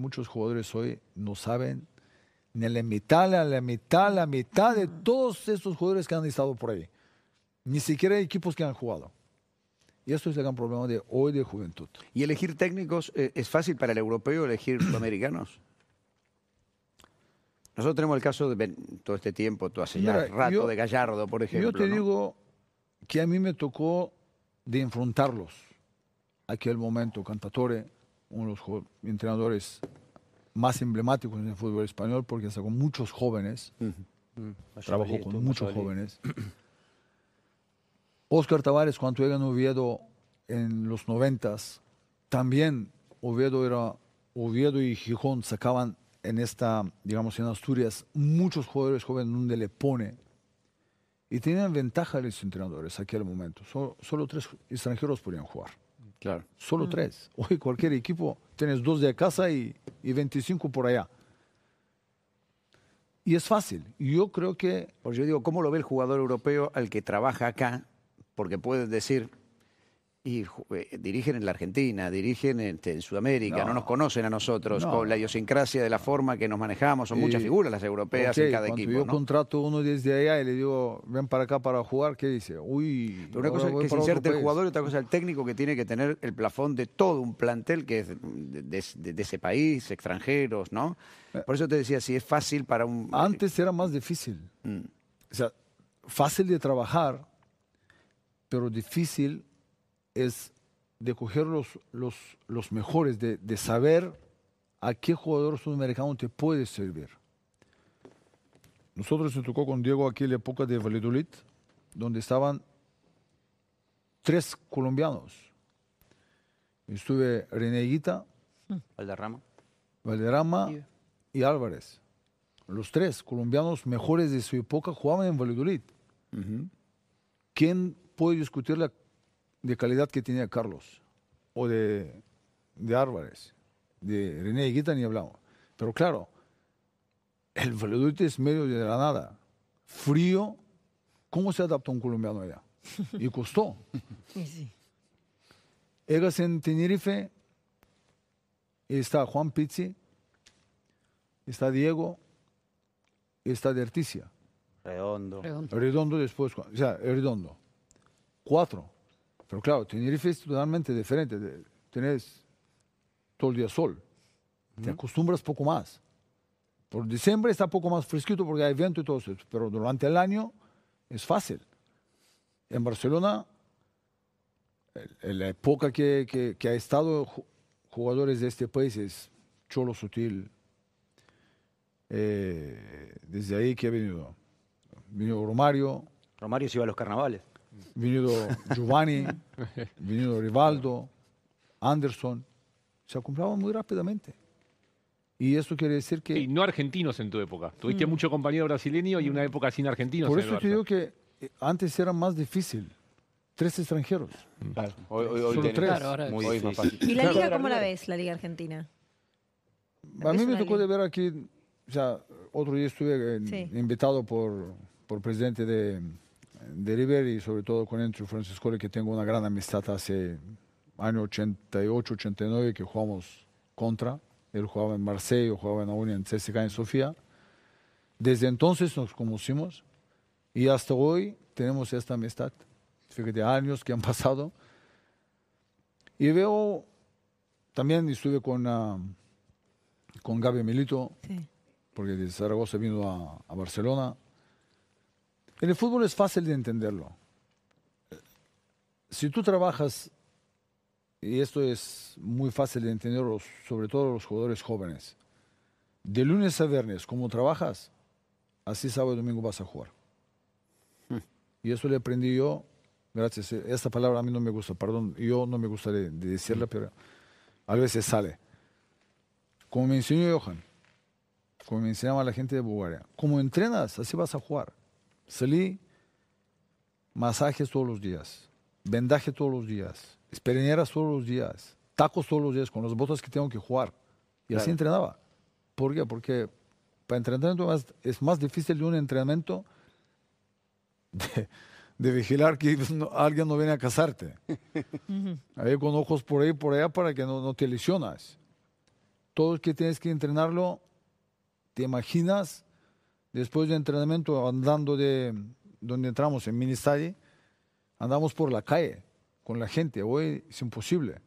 muchos jugadores hoy no saben ni la mitad, a la mitad, la mitad de todos estos jugadores que han estado por ahí. Ni siquiera hay equipos que han jugado. Y esto es el gran problema de hoy de juventud. ¿Y elegir técnicos eh, es fácil para el europeo elegir sudamericanos? Nosotros tenemos el caso de Ben- todo este tiempo, todo hace ya rato, yo- de Gallardo, por ejemplo. Yo te ¿no? digo que a mí me tocó de enfrentarlos. Aquel momento, Cantatore, uno de los entrenadores más emblemáticos en el fútbol español, porque sacó muchos jóvenes, trabajó Valladolid, con estuvo muchos Valladolid. jóvenes. Oscar Tavares, cuando llega en Oviedo en los noventas, también Oviedo era Oviedo y Gijón sacaban en esta, digamos, en Asturias, muchos jugadores jóvenes donde le pone. Y tenían ventaja los entrenadores en aquel momento. Solo, solo tres extranjeros podían jugar. Claro. Solo tres. Hoy cualquier equipo, tienes dos de casa y, y 25 por allá. Y es fácil. Yo creo que Porque yo digo, ¿cómo lo ve el jugador europeo al que trabaja acá? Porque pueden decir, y eh, dirigen en la Argentina, dirigen en, en Sudamérica, no. No. nos conocen a nosotros, No. con la idiosincrasia de la forma que nos manejamos, son muchas figuras las europeas en cada cuando equipo. yo ¿no? contrato uno desde allá y le digo, ven para acá para jugar, ¿qué dice? Uy, Pero una cosa es que se inserte el jugador y otra cosa el técnico que tiene que tener el plafón de todo un plantel que es de, de- de- de ese país, extranjeros, ¿no? Por eso te decía, si es fácil para un... Antes era más difícil. Mm. O sea, fácil de trabajar, pero difícil es de coger los, los, los mejores, de, de saber a qué jugador sudamericano te puede servir. Nosotros nos tocó con Diego aquí en la época de Valladolid, donde estaban tres colombianos. Estuve René Higuita, Valderrama. Valderrama y Álvarez. Los tres colombianos mejores de su época jugaban en Valladolid. ¿Quién puede discutir la de calidad que tenía Carlos? O de, de Álvarez. De René Higuita ni hablamos. Pero claro, el Valladolid es medio de la nada. Frío. ¿Cómo se adapta un colombiano allá? Y costó. Sí, sí. Llegas en Tenerife, y está Juan Pizzi, está Diego, y está de Articia. Redondo. Redondo. Redondo después, o sea, Redondo. Cuatro. Pero claro, Tenerife es totalmente diferente. Tienes todo el día sol. Te acostumbras poco más. Por diciembre está poco más fresquito porque hay viento y todo eso. Pero durante el año es fácil. En Barcelona, el- en la época que, que- que ha estado ju- jugadores de este país es Cholo Sutil. Eh, desde ahí que ha venido. Vino Romario, Romario se iba a los carnavales. Venido Giovanni, venido Rivaldo, Anderson. Se compraban muy rápidamente. Y eso quiere decir que... Y no argentinos en tu época. Tuviste mucho compañero brasileño y una época sin argentinos. Por eso te digo que eh, antes era más difícil. Tres extranjeros. Claro. Hoy, hoy, hoy Solo tenés- tres. Claro, ahora muy es- hoy es más fácil. ¿Y la Claro. liga cómo la ves, la liga argentina? A mí me tocó de ver aquí, o sea, otro día estuve en- Sí. invitado por, por presidente de, de River y sobre todo con Enzo Francisco, que tengo una gran amistad hace año 88, 89 que jugamos contra. Él jugaba en Marsella, yo jugaba en Aún en CSK en Sofía. Desde entonces nos conocimos y hasta hoy tenemos esta amistad. Fíjate, años que han pasado. Y veo, también estuve con, ah, con Gaby Milito, Sí. porque de Zaragoza vino a, a Barcelona. En el fútbol es fácil de entenderlo. Si tú trabajas, y esto es muy fácil de entenderlo, sobre todo los jugadores jóvenes, de lunes a viernes, como trabajas, así sábado y domingo vas a jugar. Y eso le aprendí yo, gracias. Esta palabra a mí no me gusta, perdón, yo no me gusta de, de decirla, pero a veces sale. Como me enseñó Johan, como me enseñaba la gente de Bulgaria, como entrenas, así vas a jugar. Salí, masajes todos los días, vendaje todos los días, esperineras todos los días, tacos todos los días con las botas que tengo que jugar. Y así entrenaba. ¿Por qué? Porque para entrenamiento es más difícil de un entrenamiento de, de vigilar que no- alguien no viene a casarte. Ahí con ojos por ahí por allá para que no, no te lesionas. todo el que tienes que entrenarlo, te imaginas, después de entrenamiento, andando de donde entramos, en Ministadi, andamos por la calle con la gente. Hoy es imposible.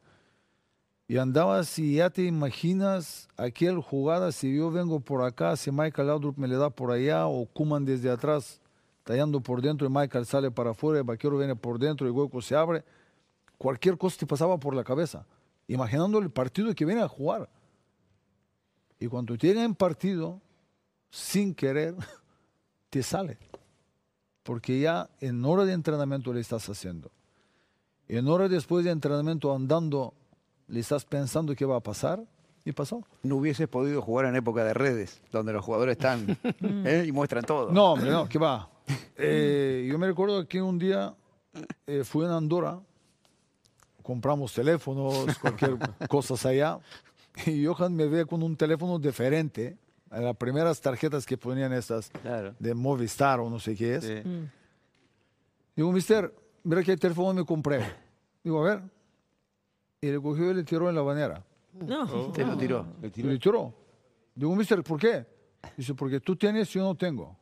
Y andabas y ya te imaginas aquel jugada, si yo vengo por acá, si Michael Laudrup me le da por allá, o Kuman desde atrás, tallando por dentro, y Michael sale para afuera, el vaquero viene por dentro, el hueco se abre. Cualquier cosa te pasaba por la cabeza, imaginando el partido que viene a jugar. Y cuando llega en partido, sin querer, te sale. Porque ya en hora de entrenamiento le estás haciendo. En hora después de entrenamiento andando, le estás pensando qué va a pasar y pasó. No hubieses podido jugar en época de redes, donde los jugadores están ¿eh? y muestran todo. No, hombre, no, ¿qué va? Eh, yo me recuerdo que un día eh, fui en Andorra, compramos teléfonos, cualquier cosa allá, y Johan me ve con un teléfono diferente, las primeras tarjetas que ponían estas Claro. de Movistar o no sé qué es. Sí. Digo, mister, mira qué teléfono me compré. Digo, a ver. Y le cogió y le tiró en la bañera. No. Te lo tiró. Y le tiró. Digo, mister, ¿por qué? Dice, porque tú tienes y yo no tengo.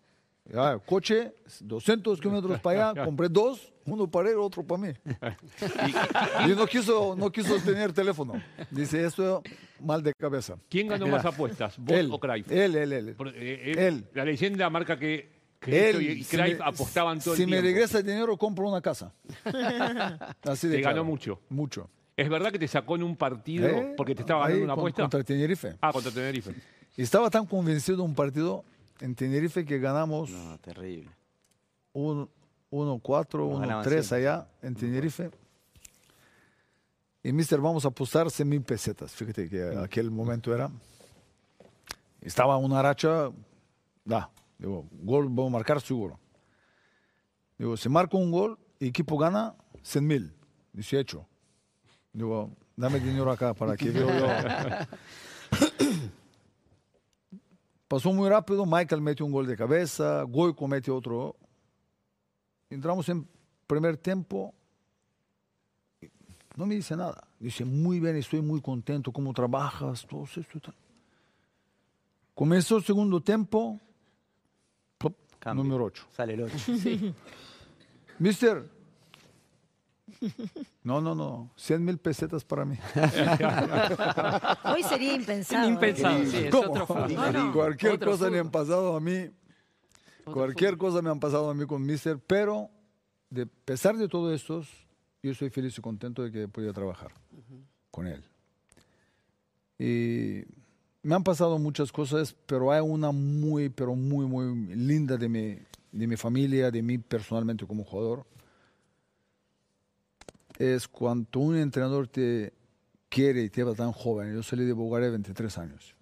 Ya, coche, 200 kilómetros para allá, compré dos, uno para él, otro para mí. Y no quiso, no quiso tener teléfono. Dice, esto mal de cabeza. ¿Quién ganó más apuestas, vos Él, o Cruyff? él, él, él. Por- eh, él- él. La leyenda marca que, que Él, y si Cruyff me- apostaban todo Si el me tiempo. regresa el dinero, compro una casa. Así de Te ganó mucho. Mucho. ¿Es verdad que te sacó en un partido ¿Eh? porque te estaba Ahí ganando una con- apuesta? Contra Tenerife. Ah, contra Tenerife. Y estaba tan convencido de un partido en Tenerife que ganamos No, terrible. 1-4, ganaban 1-3 siempre. allá en Tenerife. Y mister, vamos a apostar 100 mil pesetas. Fíjate que aquel momento era. Estaba una racha. Da, digo, gol, voy a marcar seguro. Digo, si marco un gol, equipo gana 100 mil. Dice, hecho. Digo, dame dinero acá para que veo yo. Pasó muy rápido, Michael mete un gol de cabeza, Goico mete otro. Entramos en primer tiempo, no me dice nada. Dice, muy bien, estoy muy contento, cómo trabajas, todo esto. Comenzó el segundo tiempo, Cambio. número 8. Sale el 8. Mister, no, no, no, 100 mil pesetas para mí. Hoy sería impensado. Impensado, sí, es ¿Cómo? otro fútbol. No, no. Cualquier Otro cosa me han fútbol. pasado a mí. Otro Cualquier fútbol. cosa me han pasado a mí con Mister, pero de pesar de todo esto, yo estoy feliz y contento de que he podido trabajar con él. Y me han pasado muchas cosas, pero hay una muy, pero muy, muy linda de mi, de mi familia, de mí personalmente como jugador. Es cuando un entrenador te quiere y te va tan joven. Yo salí de Bulgaria a 23 años.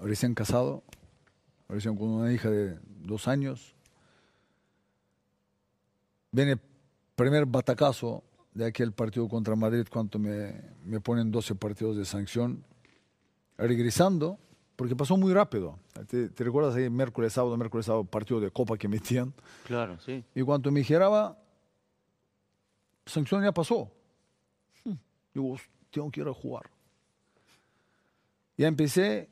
Recién casado, recién con una hija de dos años. Viene el primer batacazo de aquel partido contra Madrid cuando me, me ponen 12 partidos de sanción. Regresando, porque pasó muy rápido. ¿Te, te recuerdas ahí miércoles, sábado, miércoles, sábado, partido de copa que metían? Claro, sí. Y cuando me giraba, sanción ya pasó. Digo, tengo que ir a jugar. Ya empecé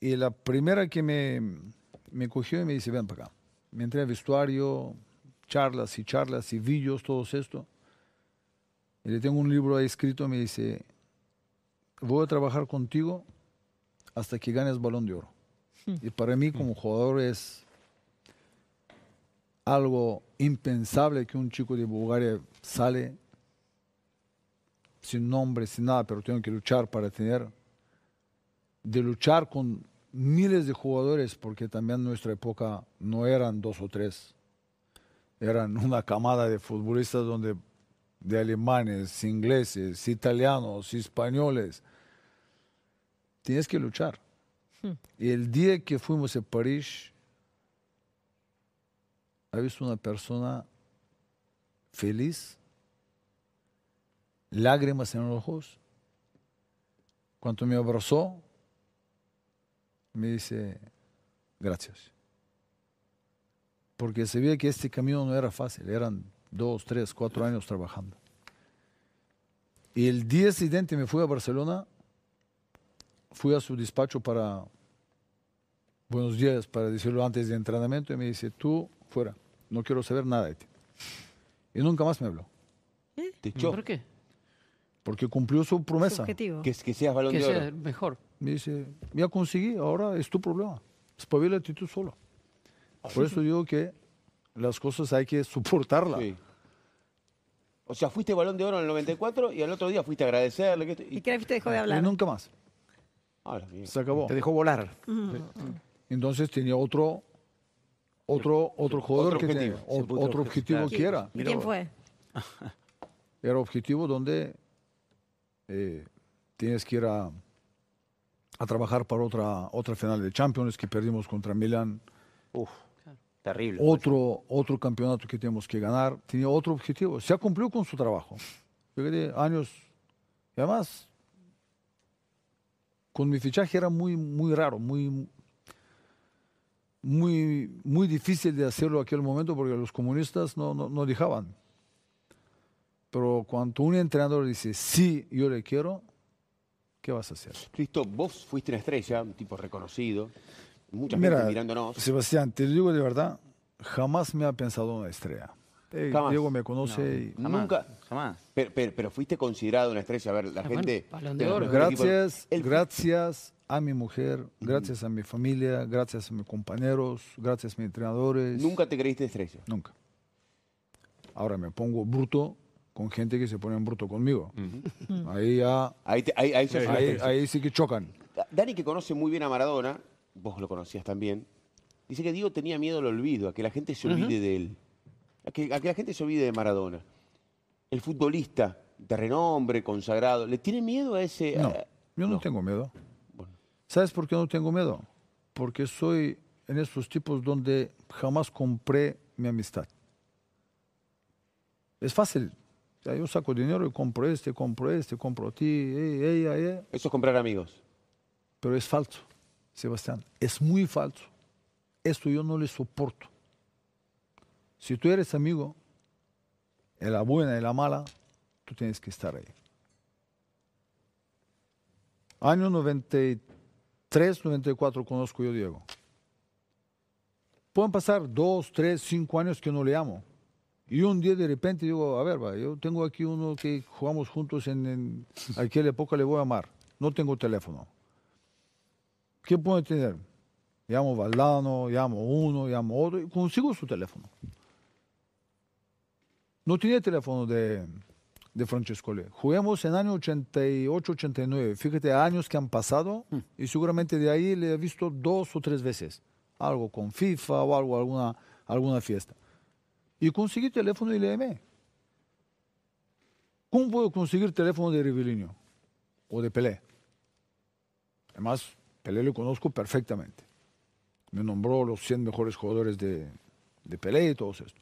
y la primera que me, me cogió y me dice, ven para acá. Me entré al vestuario, charlas y charlas y vídeos, todo esto. Y le tengo un libro ahí escrito, me dice, voy a trabajar contigo hasta que ganes balón de oro. Y para mí como jugador es algo impensable que un chico de Bulgaria sale sin nombre, sin nada, pero tengo que luchar para tener, de luchar con miles de jugadores, porque también en nuestra época no eran dos o tres, eran una camada de futbolistas donde de alemanes, ingleses, italianos, españoles. Tienes que luchar. Y el día que fuimos a París, ¿ha visto una persona feliz? Lágrimas en los ojos. Cuando me abrazó, me dice, gracias. Porque sabía que este camino no era fácil, eran dos, tres, cuatro años trabajando. Y el día siguiente me fui a Barcelona fui a su despacho para buenos días, para decirlo antes del entrenamiento, y me dice, tú fuera, no quiero saber nada de ti. Y nunca más me habló, Te echó. ¿Por qué? porque cumplió su promesa. Subjetivo. Que, que seas balón Que de oro. sea mejor. Me dice, ya conseguí, ahora es tu problema. Espabilate tú solo. Por eso digo que las cosas hay que soportarlas. Sí. O sea, fuiste balón de oro en el 94 y al otro día fuiste a agradecerle. Que ¿Y y... qué la viste dejó de Y hablar? nunca más. Ah. Se acabó. Te dejó volar. Entonces tenía otro, otro, otro jugador Otro que objetivo. otro objetivo que era. ¿Y quién fue? Era objetivo donde eh, tienes que ir a, a trabajar para otra, otra final de Champions que perdimos contra Milan. Uf, terrible. Otro, otro campeonato que tenemos que ganar. Tenía otro objetivo. Se ha cumplido con su trabajo. Fíjate, años. Y además, con mi fichaje era muy, muy raro, muy, muy, muy difícil de hacerlo aquel momento porque los comunistas no, no, no dejaban. Pero cuando un entrenador dice, sí, yo le quiero, ¿qué vas a hacer? Cristo, vos fuiste una estrella, un tipo reconocido. Mucha Mira, gente mirándonos. Sebastián, te digo de verdad, jamás me ha pensado una estrella. Eh, Jamás. Diego me conoce y Jamás, Nunca. Jamás. Pero, pero- pero fuiste considerado una estrella. A ver, la Ah, gente. bueno, de Oro. Gracias, El- gracias a mi mujer, gracias a mi familia, gracias a mis compañeros, gracias a mis entrenadores. Nunca te creíste estrella. Nunca. Ahora me pongo bruto con gente que se pone en bruto conmigo. Ahí ya, Ahí, te- ahí, ahí sí que chocan. Dani, que conoce muy bien a Maradona, vos lo conocías también, dice que Diego tenía miedo al olvido, a que la gente se olvide de él. A que, a que la gente se olvide de Maradona. El futbolista de renombre, consagrado, ¿le tiene miedo a ese...? No, a- yo no, no. tengo miedo. ¿Sabes por qué no tengo miedo? Porque soy en estos tipos donde jamás compré mi amistad. Es fácil. Yo saco dinero y compro este, compro este, compro a ti, eh, ella, ella. Eso es comprar amigos. Pero es falso, Sebastián. Es muy falso. Esto yo no le soporto. Si tú eres amigo, en la buena y la mala, tú tienes que estar ahí. Año 93, 94 conozco yo Diego. Pueden pasar dos, tres, cinco años que no le amo. Y un día de repente digo, a ver, va, yo tengo aquí uno que jugamos juntos en, en aquella época, le voy a amar. No tengo teléfono. ¿Qué puedo tener? Llamo Valdano, llamo uno, llamo otro, y consigo su teléfono. No tenía teléfono de, de Francescoli. Juguemos en año 88, 89. Fíjate, años que han pasado y seguramente de ahí le he visto dos o tres veces. Algo con FIFA o algo, alguna, alguna fiesta. Y conseguí teléfono y le llamé. ¿Cómo puedo conseguir teléfono de Rivellino o de Pelé? Además, Pelé lo conozco perfectamente. Me nombró los 100 mejores jugadores de, de Pelé y todo esto.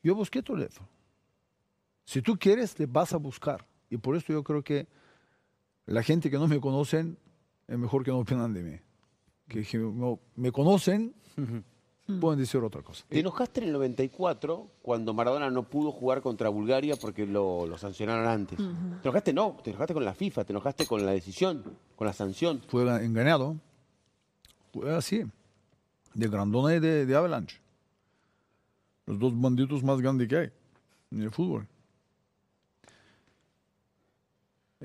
Yo busqué teléfono. Si tú quieres, te vas a buscar. Y por eso yo creo que la gente que no me conocen es mejor que no opinan de mí. Que, que no- me conocen, pueden decir otra cosa. Te enojaste en el 94 cuando Maradona no pudo jugar contra Bulgaria porque lo, lo sancionaron antes. ¿Te enojaste? No, te enojaste con la FIFA, te enojaste con la decisión, con la sanción. Fue engañado. Fue así. De Grandona y de, de Avalanche. Los dos bandidos más grandes que hay en el fútbol.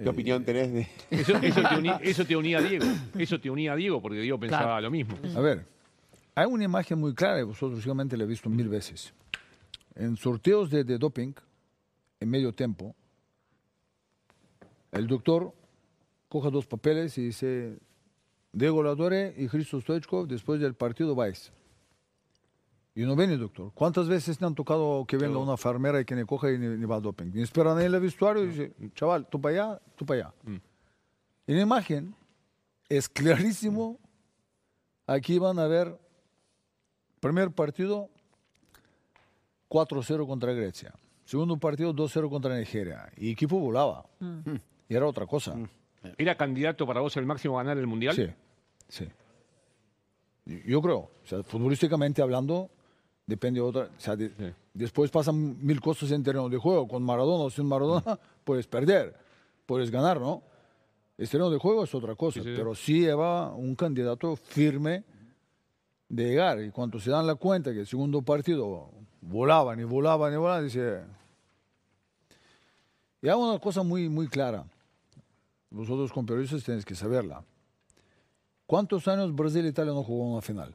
¿Qué opinión tenés de...? Eso, eso te unía, eso te unía a Diego. Eso te unía a Diego porque Diego pensaba Claro. lo mismo. A ver, hay una imagen muy clara y vosotros seguramente la he visto mil veces. En sorteos de, de doping, en medio tiempo, el doctor coge dos papeles y dice, Diego Ladore y Cristo Stoichkov, después del partido vais. Y no viene, doctor. ¿Cuántas veces le han tocado que venga una farmera y que le coja y ni, ni va al doping? Y esperan en el vestuario y dice, chaval, tú para allá, tú para allá. En la imagen es clarísimo Aquí van a ver, primer partido, 4-0 contra Grecia. Segundo partido, 2-0 contra Nigeria. Y equipo volaba. Y era otra cosa. ¿Era candidato para vos el máximo a ganar el Mundial? Sí, sí. Yo creo. O sea, futbolísticamente hablando, depende de otra. O sea, de- Sí. después pasan mil cosas en terreno de juego. Con Maradona o sin Maradona, puedes perder. Puedes ganar, ¿no? Estreno de juego es otra cosa, sí, sí. pero sí lleva un candidato firme de llegar. Y cuando se dan la cuenta que el segundo partido volaban y volaban y volaban, dice... Y hay una cosa muy, muy clara. Vosotros con periodistas tenéis que saberla. ¿Cuántos años Brasil e Italia no jugó una final?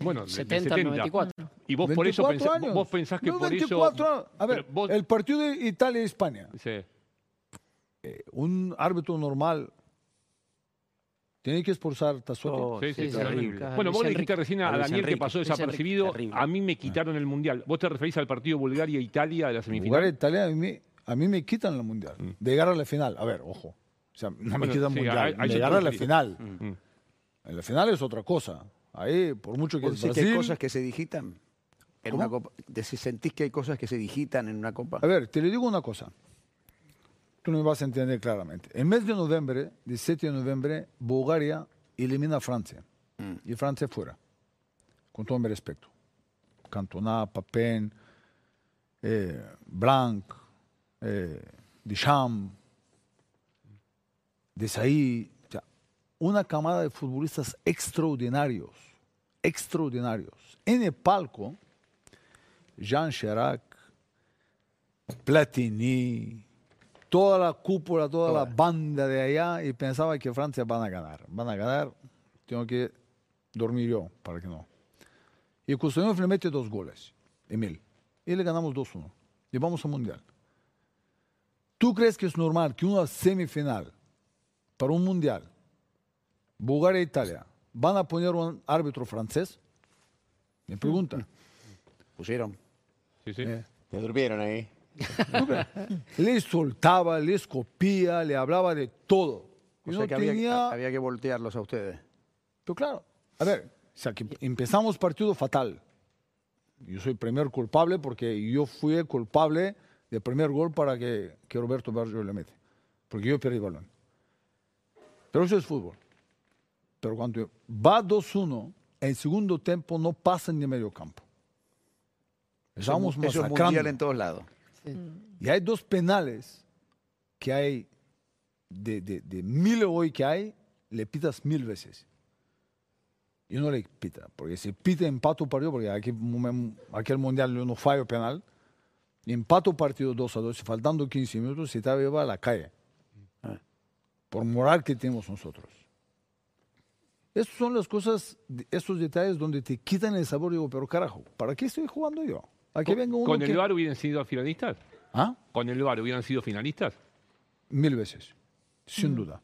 Bueno, de- de 70, 70. 94. Y vos por eso 24 pensás, años. vos pensás que No, por 24 eso. años. A ver, vos- el partido de Italia y España. Sí. Un árbitro normal tiene que expulsar a Tassotti. Oh, Sí, sí, Sí. Bueno, vos le dijiste recién a, Daniel que pasó Enrique, desapercibido. A mí me quitaron el mundial. ¿Vos te referís al partido Bulgaria-Italia de la semifinal? Bulgaria e Italia a mí, a mí me quitan la mundial. De llegar a la final. A ver, ojo. O sea, no me Mm. Quitan sí, mundial. a- de llegar a la final. Mm. En la final es otra cosa. Ahí, por mucho que ¿Vos es decís que hay Brasil- cosas que se digitan en ¿Cómo? una copa? Decís, ¿Sentís que hay cosas que se digitan en una copa? A ver, te le digo una cosa. Tú no me vas a entender claramente. El mes de noviembre, 17 de noviembre, Bulgaria elimina a Francia. Y Francia fuera. Con todo mi respeto. Cantona, Papin, eh, Blanc, eh, Deschamps, Desailly. Una camada de futbolistas extraordinarios. Extraordinarios. En el palco, Jean Chirac, Platini, toda la cúpula, toda la banda de allá y pensaba que Francia van a ganar. Van a ganar, tengo que dormir yo para que no. Y Kuznetsov le mete dos goles, Emil. Y le ganamos 2-1. Y vamos al Mundial. ¿Tú crees que es normal que una semifinal para un Mundial, Bulgaria e Italia, van a poner un árbitro francés? Me pregunta. Pusieron. Sí, sí. Eh. Te durmieron ahí. le soltaba, le escopía, le hablaba de todo. O no sea que había, tenía- había que voltearlos a ustedes. Pero claro, a ver, o sea, que empezamos partido fatal. Yo soy primer culpable porque yo fui el culpable del primer gol para que, que Roberto Baggio le mete. Porque yo perdí el balón. Pero eso es fútbol. Pero cuando va 2-1, el segundo tiempo no pasa ni medio campo. Estamos Eso es masacrando. mundial en todos lados. Y hay dos penales que hay, de, de, de mil hoy que hay, le pitas mil veces. Y no le pita, porque si pita empate o partido, porque aquí, aquel mundial yo no fallo penal, y empate o partido 2 a 2, faltando 15 minutos, se te va a la calle. Por moral que tenemos nosotros. Estas son las cosas, estos detalles donde te quitan el sabor. Digo, pero carajo, ¿para qué estoy jugando yo? Aquí vengo uno ¿Con el que- VAR hubieran sido finalistas? ¿Ah? ¿Con el VAR hubieran sido finalistas? Mil veces, sin Mm. duda.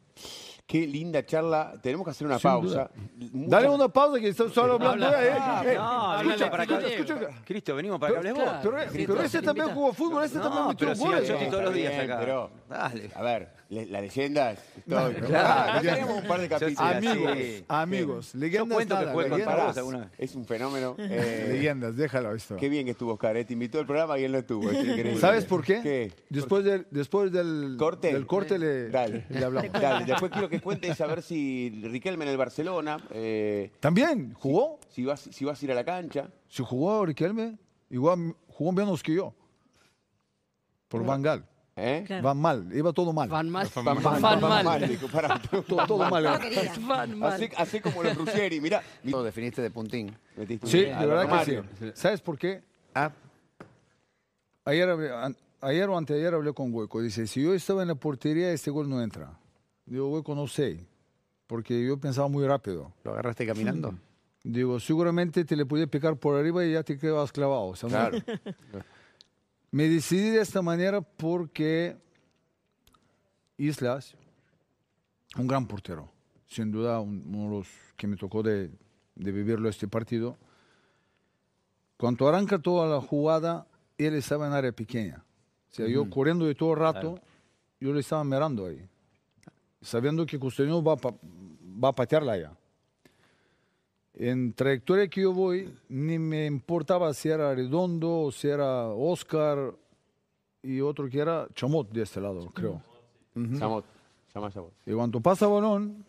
Qué linda charla. Tenemos que hacer una Sin pausa. Dale una pausa que estás solo hablando. Habla- eh, eh, Ah, eh. no, Escucha, para escucha, escucha. Cristo, venimos para que hables vos. Pero, pero Sí, ese sí, también invita. jugó fútbol, ese también No, metió todos los días Bien, acá. pero- Dale. A ver, le- la leyenda es. Claro. Acá tenemos un par de capítulos. Amigos, amigos, Yo cuento nada, alguna vez. Es un fenómeno. Eh, Leyendas, déjalo esto. qué bien que estuvo Oscar. Te invitó al programa y él no estuvo. Es. ¿Sabes por qué? ¿Qué? Después del, después del ¿Corte? del corte le, Dale. le hablamos. Dale, después quiero que cuentes a ver si Riquelme en el Barcelona, eh, También jugó. si, vas, si vas a ir a la cancha. Si jugó Riquelme, igual jugó menos que yo. Por Van Gaal. ¿eh? Claro. Van mal, iba todo mal. Van mal. Van Van, mal, van mal. mal, dijo, pará. Todo, todo mal. No lo quería. Van mal. Hacé como los Ruggeri, mirá. Lo definiste de puntín. Metiste un- Sí, de verdad que sí. ¿Sabes por qué? Ah, Ayer, ayer o anteayer hablé con Hueco. Dice, si yo estaba en la portería, este gol no entra. Digo, Hueco, no sé. Porque yo pensaba muy rápido. ¿Lo agarraste caminando? Digo, seguramente te le podía picar por arriba y ya te quedabas clavado. O sea, no- Claro. Me decidí de esta manera porque Islas, un gran portero, sin duda un- uno de los que me tocó de, de vivirlo este partido. Cuando arranca toda la jugada, él estaba en área pequeña. O sea, yo corriendo de todo el rato, yo le estaba mirando ahí, sabiendo que Custodio va, pa- va a patearla allá. En trayectoria que yo voy, ni me importaba si era Redondo si era Oscar y otro que era Chamot de este lado, creo. Samot, llama Samot. Y cuando pasa balón,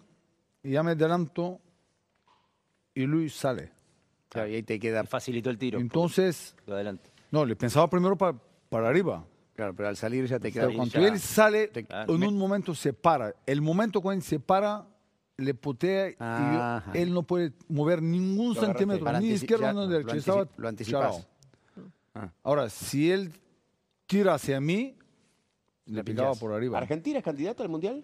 ya me adelanto y Luis sale. Claro, y ahí te queda. Facilitó el tiro. Entonces, Lo adelante. no, le pensaba primero pa- para arriba. Claro, pero al salir ya te Pero queda. cuando ya- él sale, te- en un momento se para. El momento cuando él se para, le putea y él no puede mover ningún Lo centímetro, Para ni izquierda ni derecha. Estaba lo anticipas. Ah. Ahora, si él tira hacia mí, le La picaba por arriba. ¿Argentina es candidato al Mundial?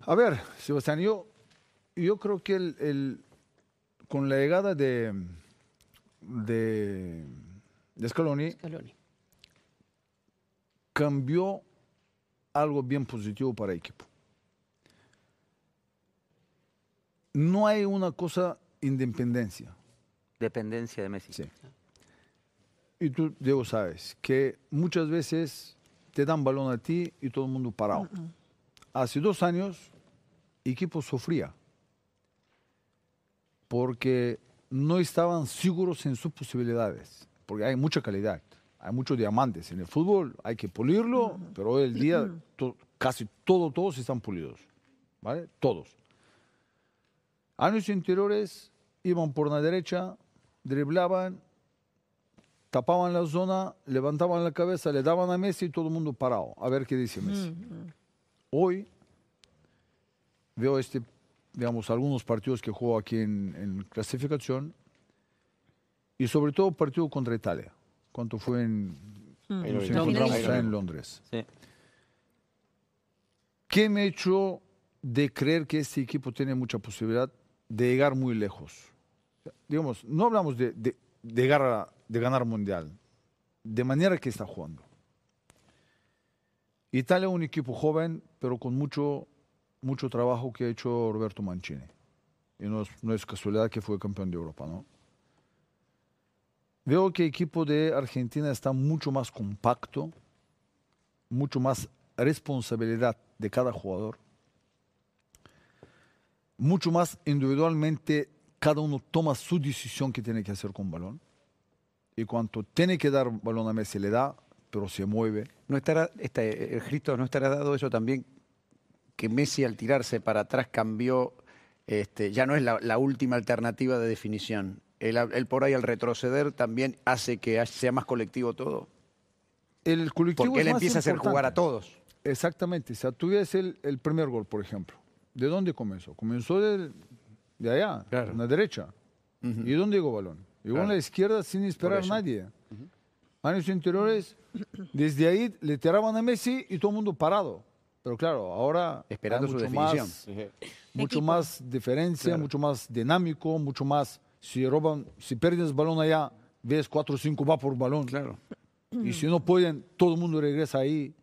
A ver, Sebastián, yo, yo creo que el, el- con la llegada de, de, de Scaloni Scaloni. Cambió algo bien positivo para el equipo. No hay una cosa independencia. Dependencia de Messi. Sí. Y tú, Diego, sabes que muchas veces te dan balón a ti y todo el mundo parado. Hace dos años, el equipo sufría porque no estaban seguros en sus posibilidades, porque hay mucha calidad, hay muchos diamantes. En el fútbol hay que pulirlo, pero hoy el día to- casi todo, todos están pulidos, ¿vale? Todos. Años anteriores iban por la derecha, driblaban, tapaban la zona, levantaban la cabeza, le daban a Messi y todo el mundo parado. A ver qué dice Messi. Hoy veo este, digamos, algunos partidos que jugó aquí en, en clasificación y sobre todo partido contra Italia, cuando fue en, Ahí lo nos vi. encontramos Ahí lo vi. en Londres. Sí. ¿Qué me hecho de creer que este equipo tiene mucha posibilidad de llegar muy lejos? Digamos, no hablamos de, de- de llegar a- de ganar mundial, de manera que está jugando. Italia es un equipo joven, pero con mucho, mucho trabajo que ha hecho Roberto Mancini. Y no es, no es casualidad que fue campeón de Europa, ¿no? Veo que el equipo de Argentina está mucho más compacto, mucho más responsabilidad de cada jugador, mucho más individualmente cada uno toma su decisión que tiene que hacer con balón. Y cuando tiene que dar balón a Messi le da, pero se mueve. ¿No estará, este, el Cristo, no estará dado eso también que Messi al tirarse para atrás cambió, este, ya no es la, la última alternativa de definición? Él, él por ahí al retroceder también hace que sea más colectivo todo. El colectivo Porque es él más empieza a hacer jugar a importante. todos. Exactamente. O sea, tú ves el, el primer gol, por ejemplo. ¿De dónde comenzó? Comenzó del- de allá, Claro. en la derecha. ¿Y dónde llegó el balón? Llegó en Claro. la izquierda sin esperar a nadie. Años anteriores, desde ahí le tiraban a Messi y todo el mundo parado. Pero claro, ahora Esperando hay su mucho definición. más, mucho más diferencia, mucho más dinámico, mucho más. Si roban, si pierdes el balón allá, ves cuatro o cinco va por balón. Claro. Y si no pueden, todo el mundo regresa ahí.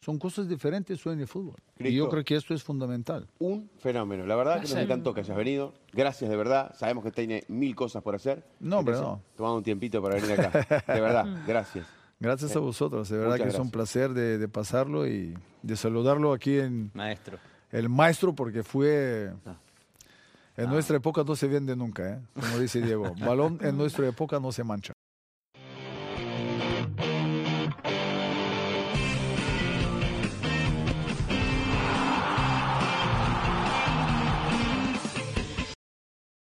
Son cosas diferentes hoy en el fútbol. Y yo Cristo. creo que esto es fundamental. Un fenómeno. La verdad que nos encantó que hayas venido. Gracias de verdad. Sabemos que tiene mil cosas por hacer. No, hombre, Entonces, no. Tomando un tiempito para venir acá. De verdad, gracias. Gracias a vosotros. De verdad Muchas que es un gracias. placer de, de pasarlo y de saludarlo aquí en Maestro. el maestro, porque fue. Ah. En nuestra época no se vende nunca, ¿eh? como dice Diego. Balón en nuestra época no se mancha.